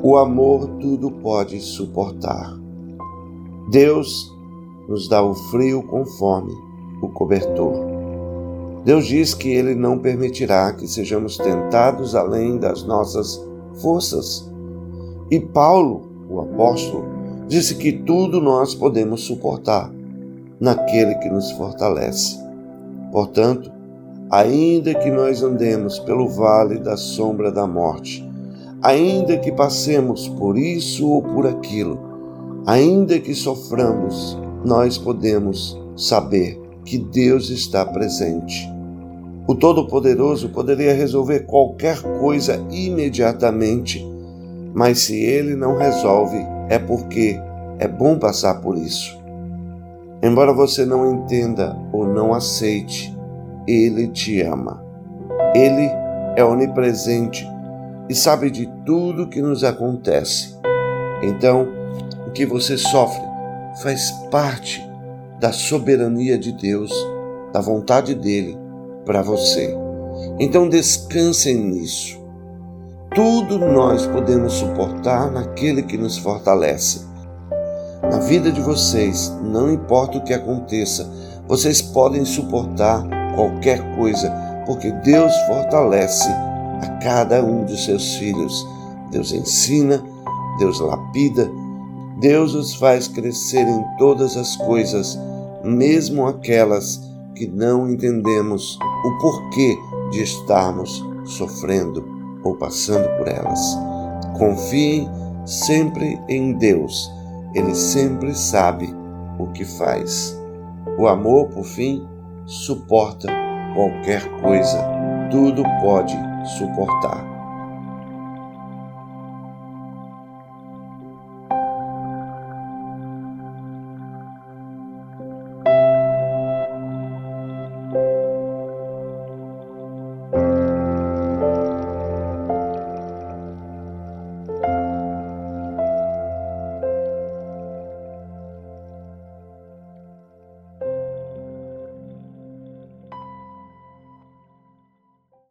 O amor tudo pode suportar. Deus nos dá o frio conforme o cobertor. Deus diz que Ele não permitirá que sejamos tentados além das nossas forças. E Paulo, o apóstolo, disse que tudo nós podemos suportar naquele que nos fortalece. Portanto, ainda que nós andemos pelo vale da sombra da morte, ainda que passemos por isso ou por aquilo, ainda que soframos, nós podemos saber que Deus está presente. O Todo-Poderoso poderia resolver qualquer coisa imediatamente, mas se ele não resolve, é porque é bom passar por isso. Embora você não entenda ou não aceite, ele te ama. Ele é onipresente e sabe de tudo que nos acontece. Então, o que você sofre faz parte da soberania de Deus, da vontade dele para você. Então descansem nisso. Tudo nós podemos suportar naquele que nos fortalece. Na vida de vocês, não importa o que aconteça, vocês podem suportar qualquer coisa, porque Deus fortalece a cada um de seus filhos. Deus ensina, Deus lapida, Deus os faz crescer em todas as coisas, mesmo aquelas que não entendemos o porquê de estarmos sofrendo ou passando por elas. Confiem sempre em Deus, Ele sempre sabe o que faz. O amor, por fim, suporta qualquer coisa, tudo pode suportar.